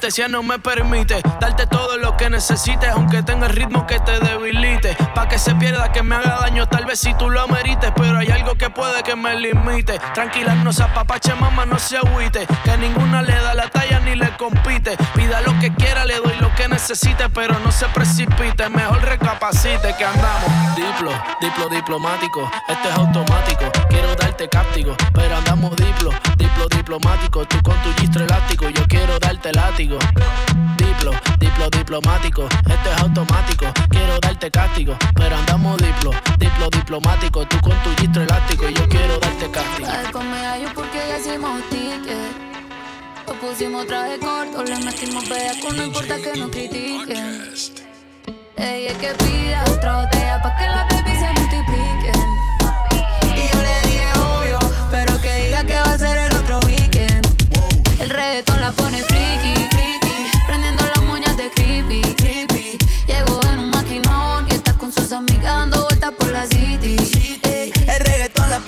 cortesía no me permite darte todo lo que necesites. Aunque tenga el ritmo que te debilite. Pa' que se pierda, que me haga daño. Tal vez si tú lo merites. Pero hay algo que puede que me limite. Tranquila, no se apapache, mamá, no se agüite. Que ninguna le da la talla ni le compite. Pida lo que quiera, le doy lo que necesite. Pero no se precipite. Mejor recapacite que andamos. Diplo, diplo diplomático. Esto es automático. Quiero darte cáptico. Pero andamos diplo, diplo diplomático. Tú con tu gistro elástico. Yo quiero darte látigo. Diplo, diplo diplomático. Esto es automático. Quiero darte cáptico. Pero andamos diplo, diplo diplomático. Tú con tu gistro elástico. Yo quiero darte cáptico. Ay, con medallo porque ya hicimos ticket. Lo pusimos traje corto, le metimos bellaco, no importa que nos critiquen. Ella que pida otra botella pa' que las baby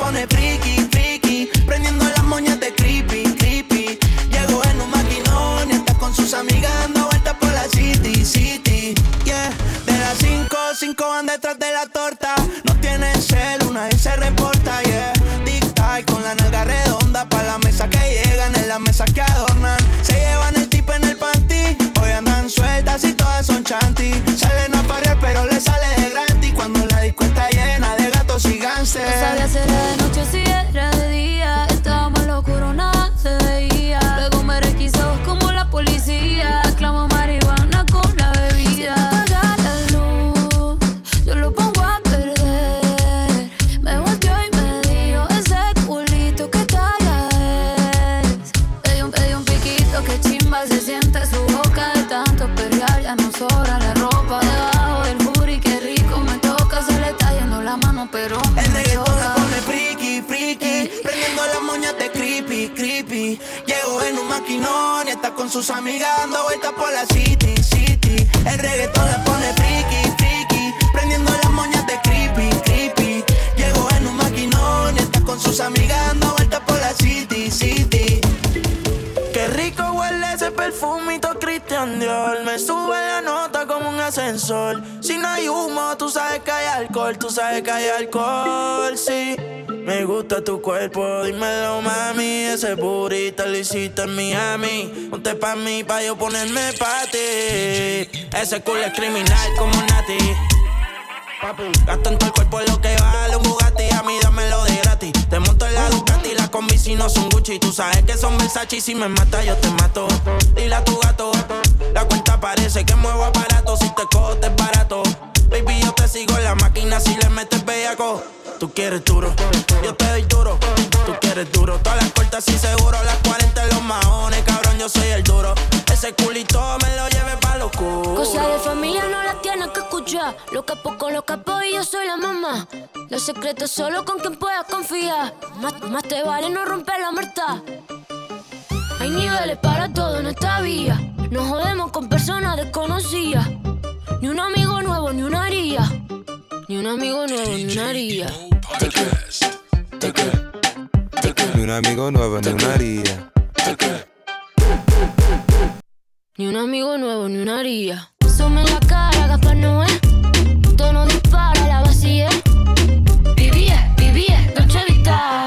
pone friki, Me sube la nota como un ascensor. Si no hay humo, tú sabes que hay alcohol Tú sabes que hay alcohol, sí. Me gusta tu cuerpo, dímelo mami. Ese burrito lo hiciste en Miami. Ponte pa' mí, pa' yo ponerme pa' ti. Ese culo es criminal como Nati. Papi, gasto en todo el cuerpo lo que vale un Bugatti. A mí dámelo de gratis. Te monto en la combi si no son Gucci. Tú sabes que son Versace y si me mata yo te mato. Dile a tu gato La cuenta parece que muevo aparato Si te cojo te es barato. Baby, yo te sigo en la máquina si le metes bellaco Tú quieres duro, yo te doy duro Tú quieres duro, todas las cortas y seguro Las 40 en los maones, cabrón, yo soy el duro Ese culito me lo lleve pa' locura Cosa de familia no la tienes que escuchar. Lo capo con lo capo y yo soy la mamá. Los secretos solo con quien puedas confiar. Más, más te vale no romper la muerta. Hay niveles para todo en esta vía. Nos jodemos con personas desconocidas. Ni un amigo nuevo, ni una haría. Ni un amigo nuevo, ni una haría. Ni un amigo nuevo, ni una haría. Ni un amigo nuevo, ni una haría. Sume la cara, Gaspar Noé. Tono dispara, la vacía. Vivía, vivía, Dolce Vita.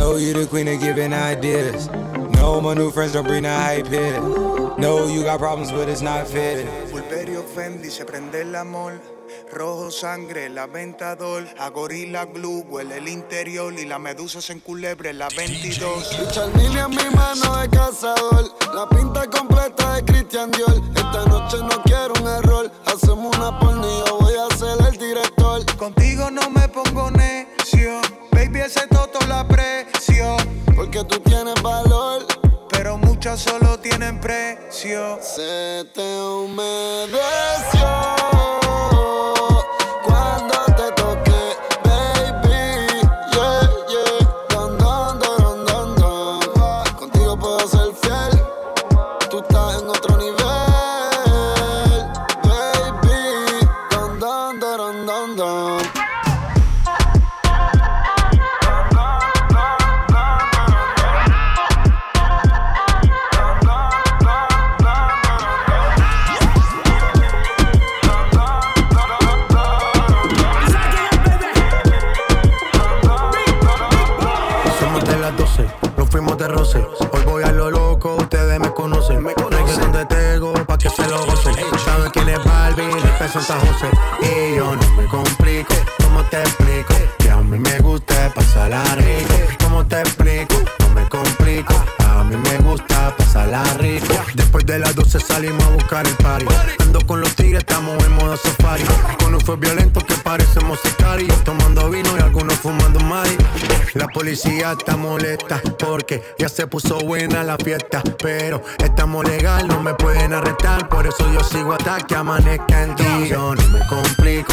Know you the queen of giving ideas. No, my new friends don't bring the hype here. No, you got problems, but it's not fair. Pulverio Fendi, se prende el amor. Rojo sangre, la ventador. A gorila glue, huele el interior. Y la medusa se enculebre, la 22. Richard Mille en mi mano de cazador. La pinta completa de Christian Dior. Esta noche no quiero un error. Hacemos una yo voy a ser el Contigo no me pongo necio. Baby, ese toto la aprecio. Porque tú tienes valor. Pero muchas solo tienen precio. Se te humedeció las 12, nos fuimos de roce. Hoy voy a lo loco, ustedes me conocen. Me conocen de Tego, pa' que se lo gocen. Saben quién es Barbie, de Santa José. Y yo no me complico, ¿cómo te explico? A mí me gusta pasarla rico. ¿Cómo te explico? No me complico. A mí me gusta pasarla rico. Después de las 12 salimos a buscar el party. Ando con los tigres, estamos en modo safari. Con un fue violento que parecemos sicarios. Tomando vino y algunos fumando mari. La policía está molesta porque ya se puso buena la fiesta. Pero estamos legal, no me pueden arrestar. Por eso yo sigo hasta que amanezca en ti. No me complico,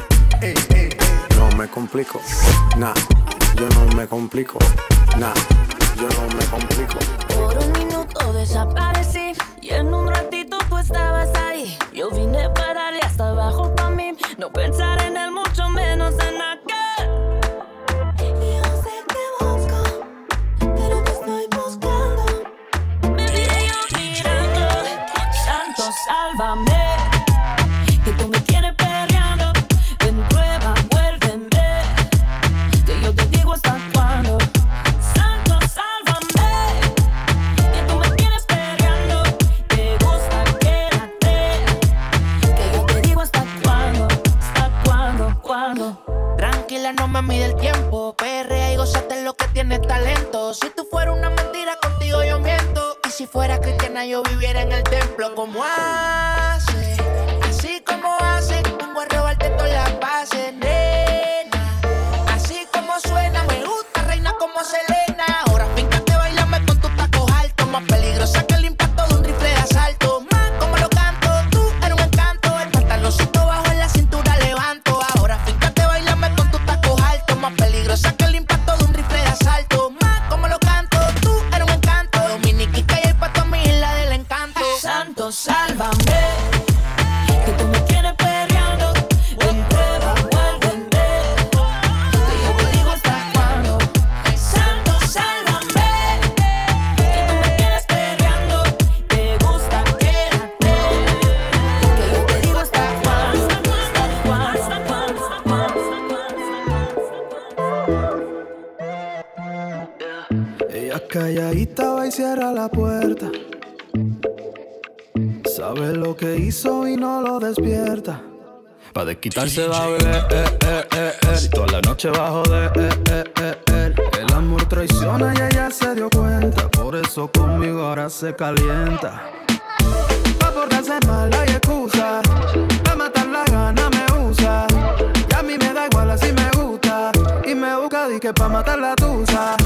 No me complico. Nah, yo no me complico. Nah, yo no me complico. Por un minuto desaparecí y en un ratito tú estabas ahí. Yo vine para darle hasta abajo pa' mí, no pensar en él, mucho menos en aquel. Como hace? Pa' desquitarse va a beber, eh, eh, eh, eh. Y toda la noche va a joder, eh, eh, eh, eh. El amor traiciona y ella se dio cuenta. Por eso conmigo ahora se calienta. Pa' portarse mal hay excusa. Pa' matar la gana me usa. Y a mí me da igual así me gusta. Y me busca di que pa' matar la tusa.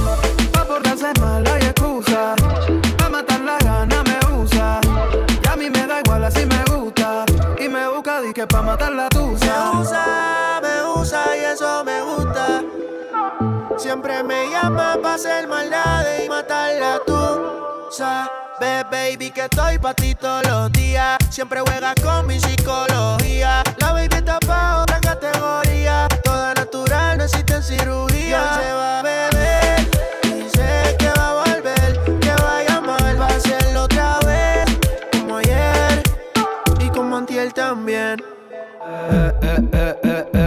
Que pa' matar la tusa. Me usa, me usa y eso me gusta. Siempre me llama pa' hacer maldades y matar la tusa. Ve, baby, que estoy pa' ti todos los días. Siempre juegas con mi psicología.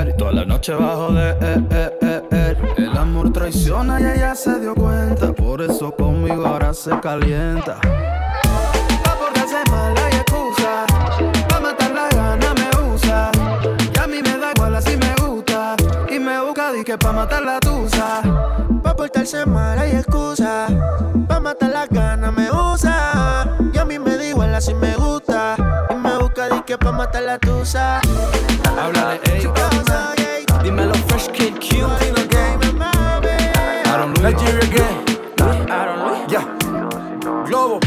Y toda la noche eh, eh, eh, eh. El amor traiciona y ella se dio cuenta. Por eso conmigo ahora se calienta. Que pa' matar la tusa. Pa' portarse mal hay excusa. Pa' matar las ganas me usa. Y a mí me da igual así me gusta. Que pa' matar la tusa. Háblale, ey. Dímelo, Fresh Kid Q. Aaron Luis. Nigeria again. Aaron Luis. Ya. Globo.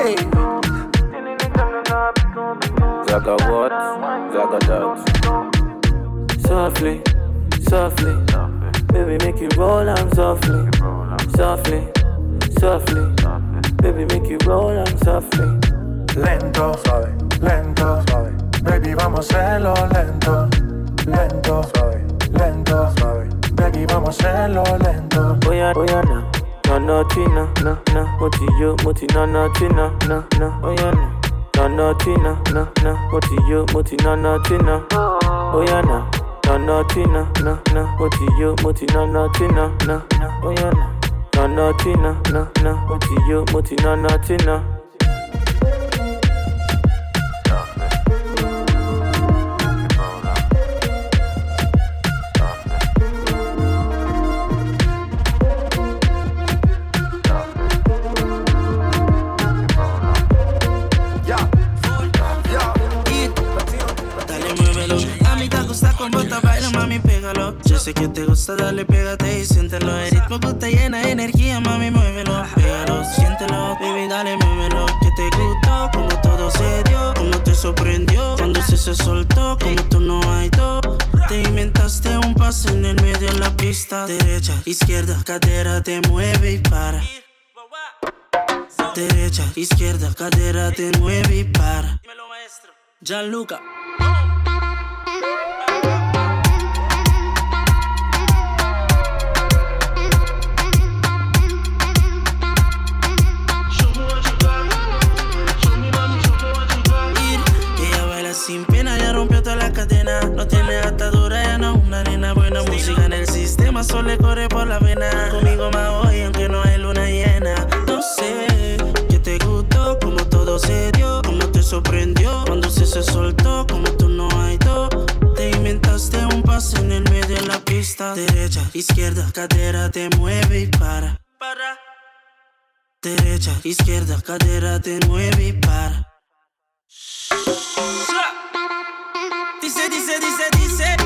Ey. Zaga what? Zaga that. Softly, softly. Baby, make it roll on softly. Softly, softly. Baby, make it roll on softly. Lento, suave, lento, suave. Baby, vamos a hacerlo lento, lento, suave, lento, suave. Baby, vamos a hacerlo lento. Oya, oya, na. No, no, china, na, na. Moti yo, moti, no, no, china, na, na. Oya, na. No, no, china, na, na. Moti yo, moti, no, no, china. Oya, na. No, no, china, na, na. Moti yo, moti, no, no, china, na, na. Oya, na. No, no, china, na, na. Moti yo, moti, no, no, china. Dale, sé que te gusta, dale, pégate y siéntelo. El ritmo que te llena de energía, mami, muévelo. Pégalo, siéntelo, baby, dale, muévelo. Que te gustó, como todo se dio, como te sorprendió. Cuando se se soltó, como tú no hay dos. Te inventaste un pase en el medio de la pista. Derecha, izquierda, cadera te mueve y para. Derecha, izquierda, cadera te mueve y para. Gianluca. Música en el sistema, solo le corre por la vena. Conmigo más hoy, aunque no hay luna llena. No sé, que te gustó, como todo se dio, como te sorprendió. Cuando se soltó, como tú no hay dos. Te inventaste un pase en el medio de la pista. Derecha, izquierda, cadera te mueve y para. Para. Derecha, izquierda, cadera te mueve y para. Dice, dice, dice, dice.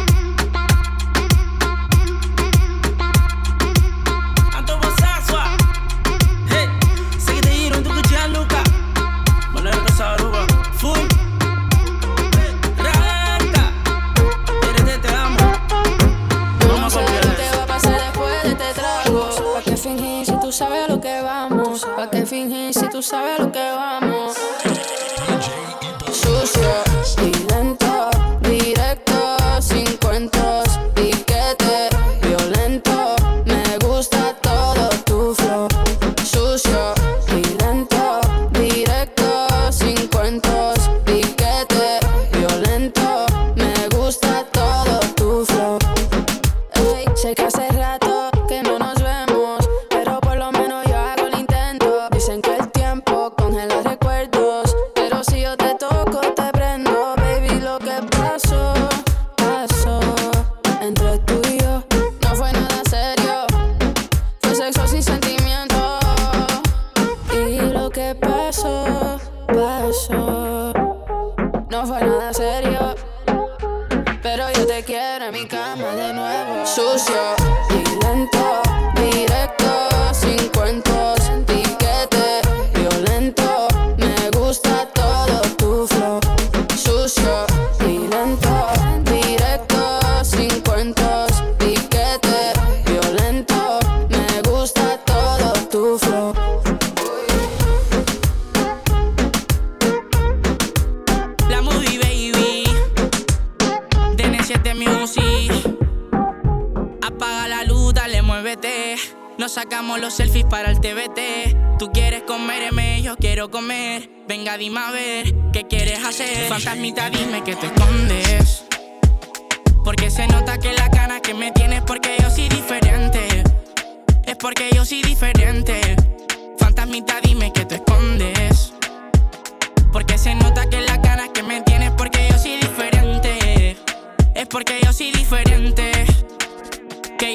Tú sabes lo que vamos?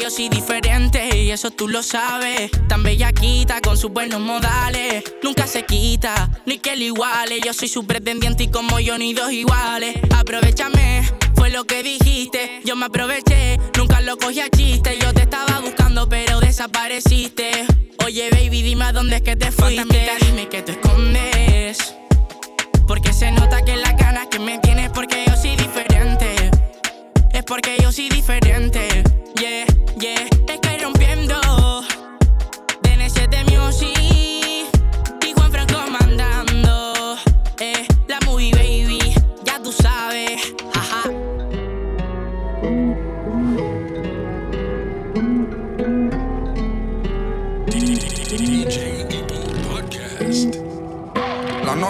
Yo soy diferente y eso tú lo sabes. Tan bellaquita con sus buenos modales. Nunca se quita, ni que le iguale. Yo soy su pretendiente y como yo ni dos iguales. Aprovechame, fue lo que dijiste. Yo me aproveché, nunca lo cogí a chiste. Yo te estaba buscando, pero desapareciste. Oye, baby, dime a dónde es que te fuiste. Fantasmita, dime que te escondes. Porque se nota que la ganas que me tienes porque yo soy diferente. Es porque yo soy diferente. Yeah.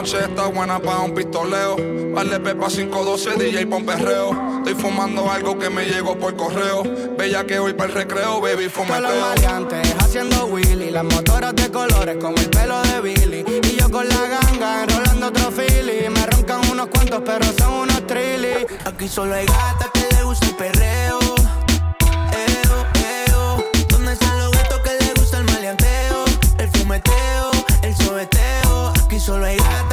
Noche está buena para un pistoleo. Vale pepa 512, DJ pon perreo. Estoy fumando algo que me llegó por correo. Bella que hoy para el recreo, baby, Todos los fumeteo. maleantes haciendo Willy, las motoras de colores como el pelo de Billy. Y yo con la ganga enrolando otro Philly. Me roncan unos cuantos, pero son unos trilly. Aquí solo hay gatas que le gusta el perreo. Eo, eo. ¿Dónde están los gatos que le gusta el maleanteo? El fumeteo, el sobeteo. Aquí solo hay gatas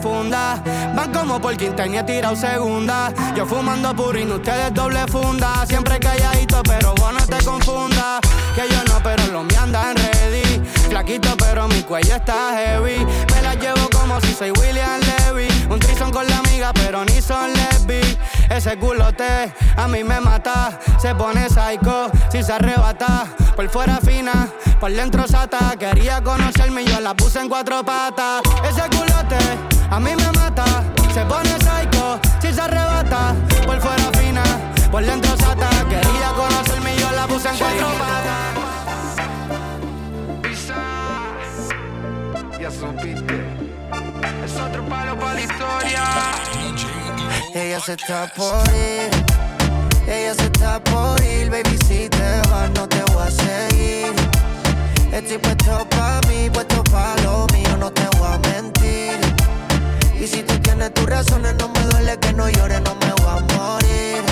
van como por quinta y he tirado segunda. Yo fumando purín, ustedes doble funda. Siempre calladito, pero vos no te confundas. Que yo no, pero los míos andan ready. Flaquito, pero mi cuello está heavy. Me la llevo como si soy William Levy. Un trison con la amiga, pero ni son lesbi. Ese culote a mí me mata. Se pone psycho si se arrebata. Por fuera fina, por dentro sata. Quería conocerme y yo la puse en cuatro patas. Ese culote a mí me mata. Se pone psycho si se arrebata. Por fuera fina, por dentro sata. Quería conocerme y yo la puse en cuatro patas. Ya supiste. Es otro palo para la historia. Ella se está por ir, ella se está por ir, baby si te vas no te voy a seguir. Estoy puesto pa' mí, puesto pa' lo mío, no te voy a mentir. Y si tú tienes tus razones, no me duele que no llores, no me voy a morir.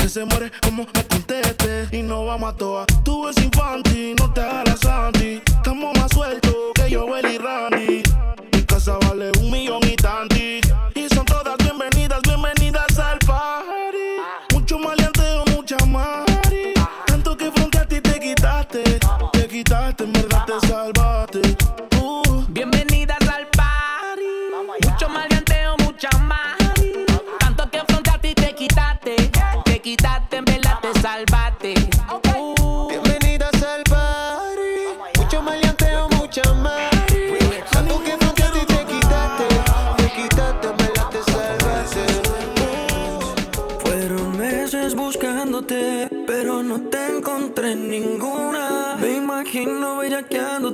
Que se muere como me conteste. Y no vamos a toa. Tú eres infantil, no te hagas la santi. Estamos más sueltos que yo, y Randy. Mi casa vale un millón y tanti. Y son todas bienvenidas, bienvenidas al party. Mucho maleanteo, mucha mari. Tanto que frente a ti te quitaste. Te quitaste,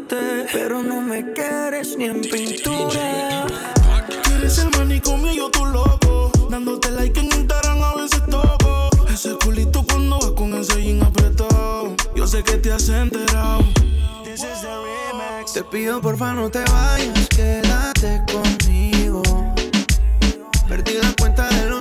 pero no me quieres ni en pintura. Eres el manicomio y yo tu loco. Dándote like en Instagram a veces toco. Ese culito cuando vas con ese jean apretado. Yo sé que te has enterado. Te pido porfa no te vayas, quédate conmigo. Perdí la cuenta de los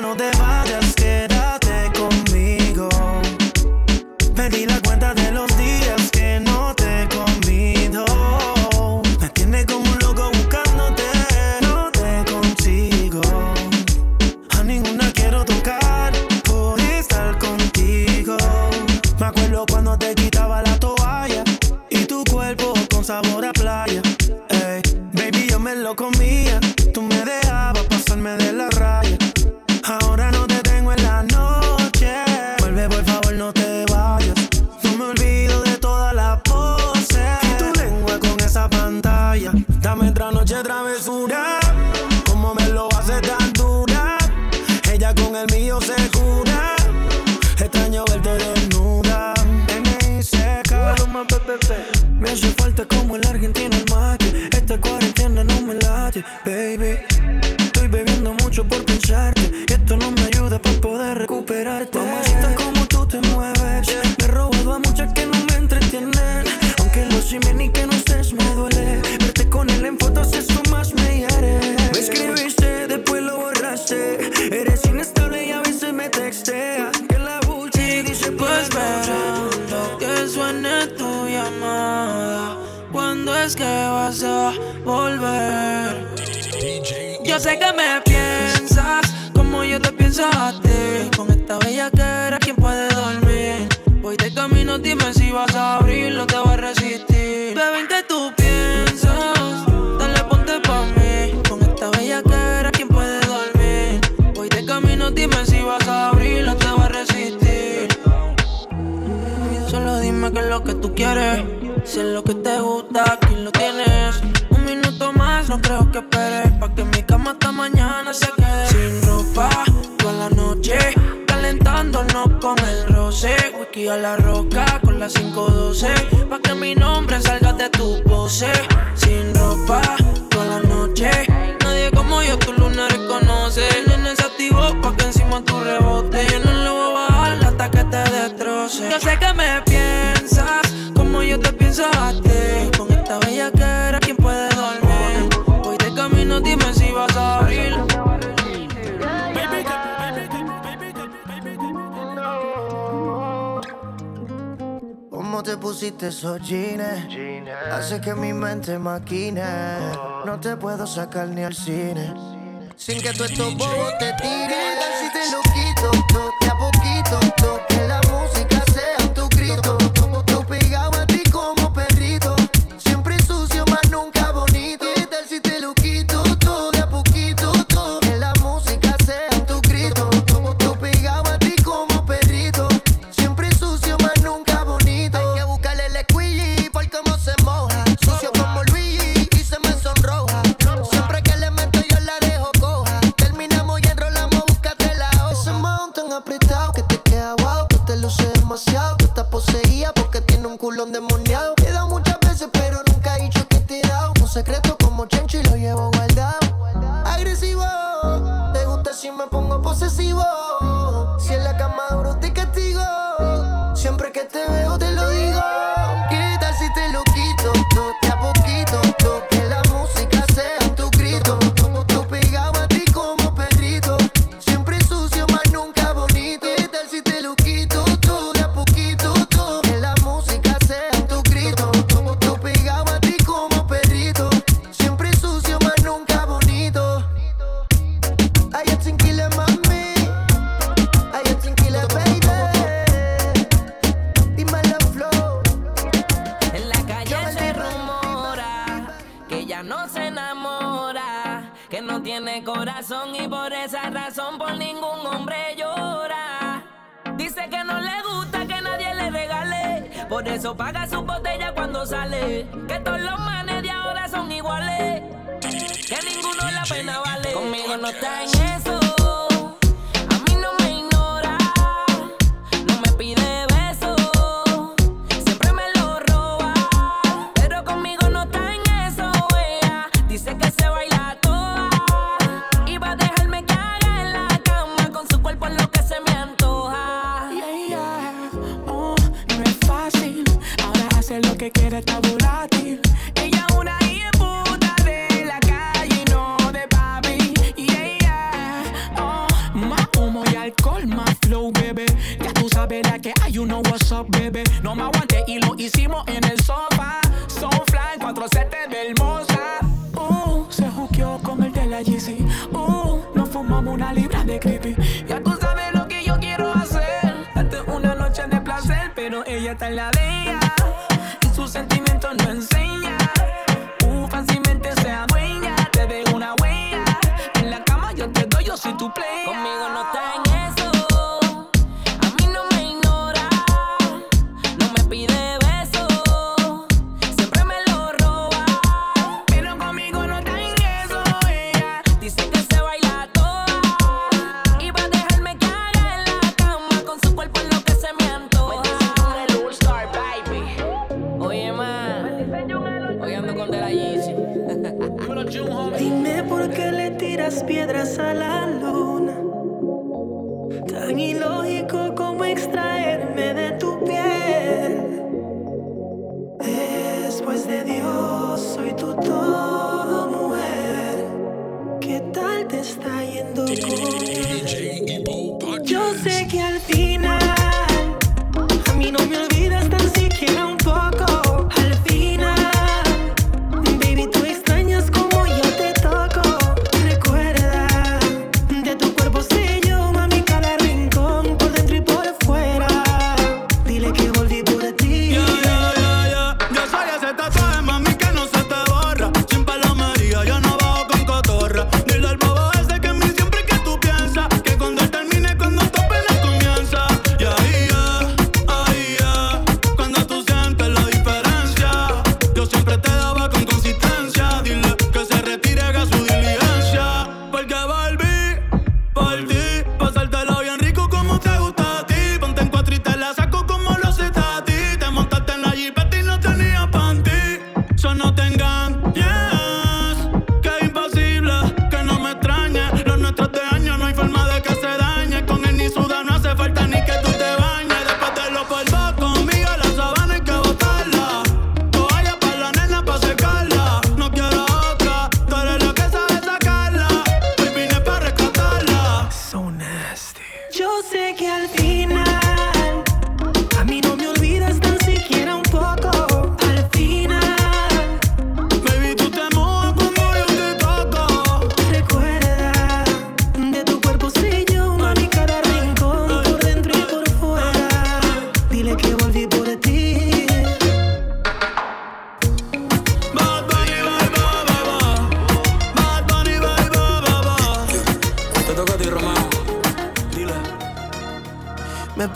no te vayas, Me hace falta como el argentino a la roca con la 512. Pa' que mi nombre salga de tu pose. Sin ropa, toda la noche. Nadie como yo, tu luna reconoce. Nene se activó pa' que encima tu rebote. Yo no le voy a bajar hasta que te destroce. Yo sé que me pusiste esos jeans. Hace que mi mente maquine. No te puedo sacar ni al cine. Sin que tú estos bobos te tiren. Te lo quito? Toque a. razón por ningún hombre llora. Dice que no le gusta que nadie le regale, por eso paga su botella cuando sale. Que todos los manes de ahora son iguales, que ninguno la pena vale. Conmigo no está en eso.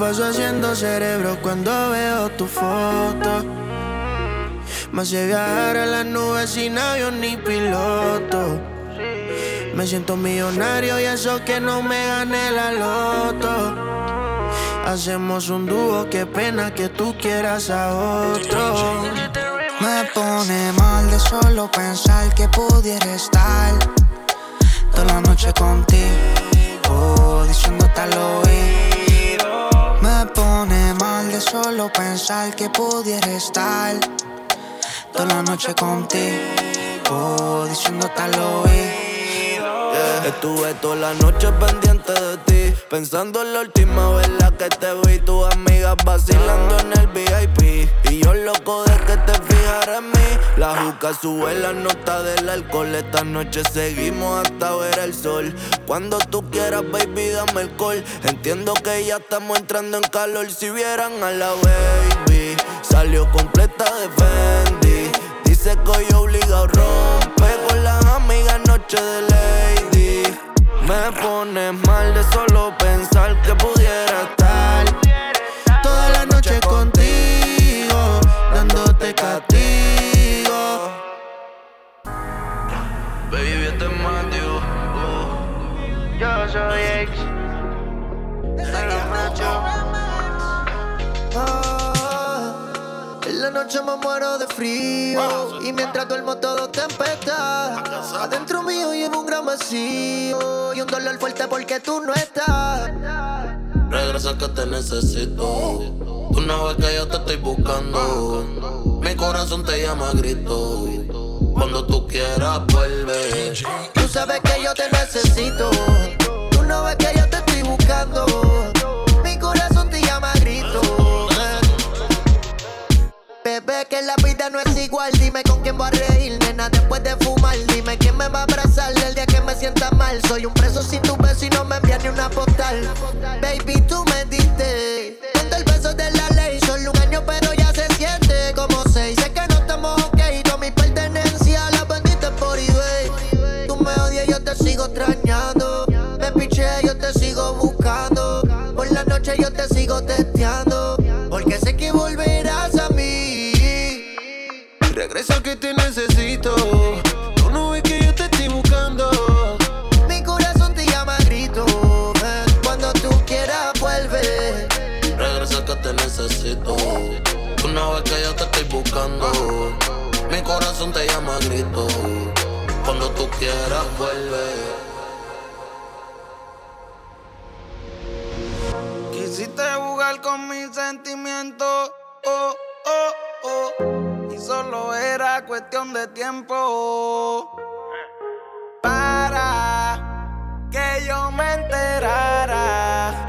Paso haciendo cerebro cuando veo tu foto. Me hace viajar a las nubes sin avión ni piloto. Me siento millonario y eso que no me gané la loto. Hacemos un dúo, qué pena que tú quieras a otro. Me pone mal de solo pensar que pudiera estar toda la noche contigo, diciéndote al oído. Me pone mal de solo pensar que pudiera estar toda la noche contigo, diciéndote al oído. Estuve toda la noche pendiente de ti Pensando en la última vez que te vi Tus amigas vacilando en el VIP Y yo loco de que te fijara en mí. La juca sube la nota del alcohol. Esta noche seguimos hasta ver el sol. Cuando tú quieras baby dame el call. Entiendo que ya estamos entrando en calor. Si vieran a la baby Salió completa de Fendi. Dice que hoy obligado rompe Con las amigas noche de lady me pones mal de solo pensar que pudiera estar Toda la noche contigo, dándote castigo. Baby, este es Matthew. Yo soy ex. Noche me muero de frío Y mientras duermo todo tempestad Adentro mío llevo un gran vacío Y un dolor fuerte porque tú no estás Regresa que te necesito. Tú no ves que yo te estoy buscando. Mi corazón te llama a grito. Cuando tú quieras, vuelve. Tú sabes que yo te necesito Tú no ves que yo te estoy buscando Bebé, que la vida no es igual. Dime con quién voy a reír, nena, después de fumar. Dime quién me va a abrazar el día que me sienta mal. Soy un preso sin tu beso y no me envía ni una postal. Baby, tú me diste Ponte el beso de la ley. Solo un año pero ya se siente como seis. Sé que no estamos ok, no mi pertenencia La vendiste por eBay. Tú me odias, yo te sigo extrañando. Me piché, yo te sigo buscando. Por la noche yo te sigo testeando Regresa que te necesito. Tú no ves que yo te estoy buscando. Mi corazón te llama grito Cuando tú quieras vuelve Regresa que te necesito. Tú no ves que yo te estoy buscando. Mi corazón te llama grito. Cuando tú quieras, vuelve. Quisiste jugar con mis sentimientos, oh, oh, oh. Solo era cuestión de tiempo. Para que yo me enterara.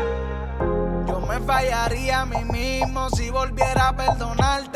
Yo me fallaría a mí mismo si volviera a perdonarte.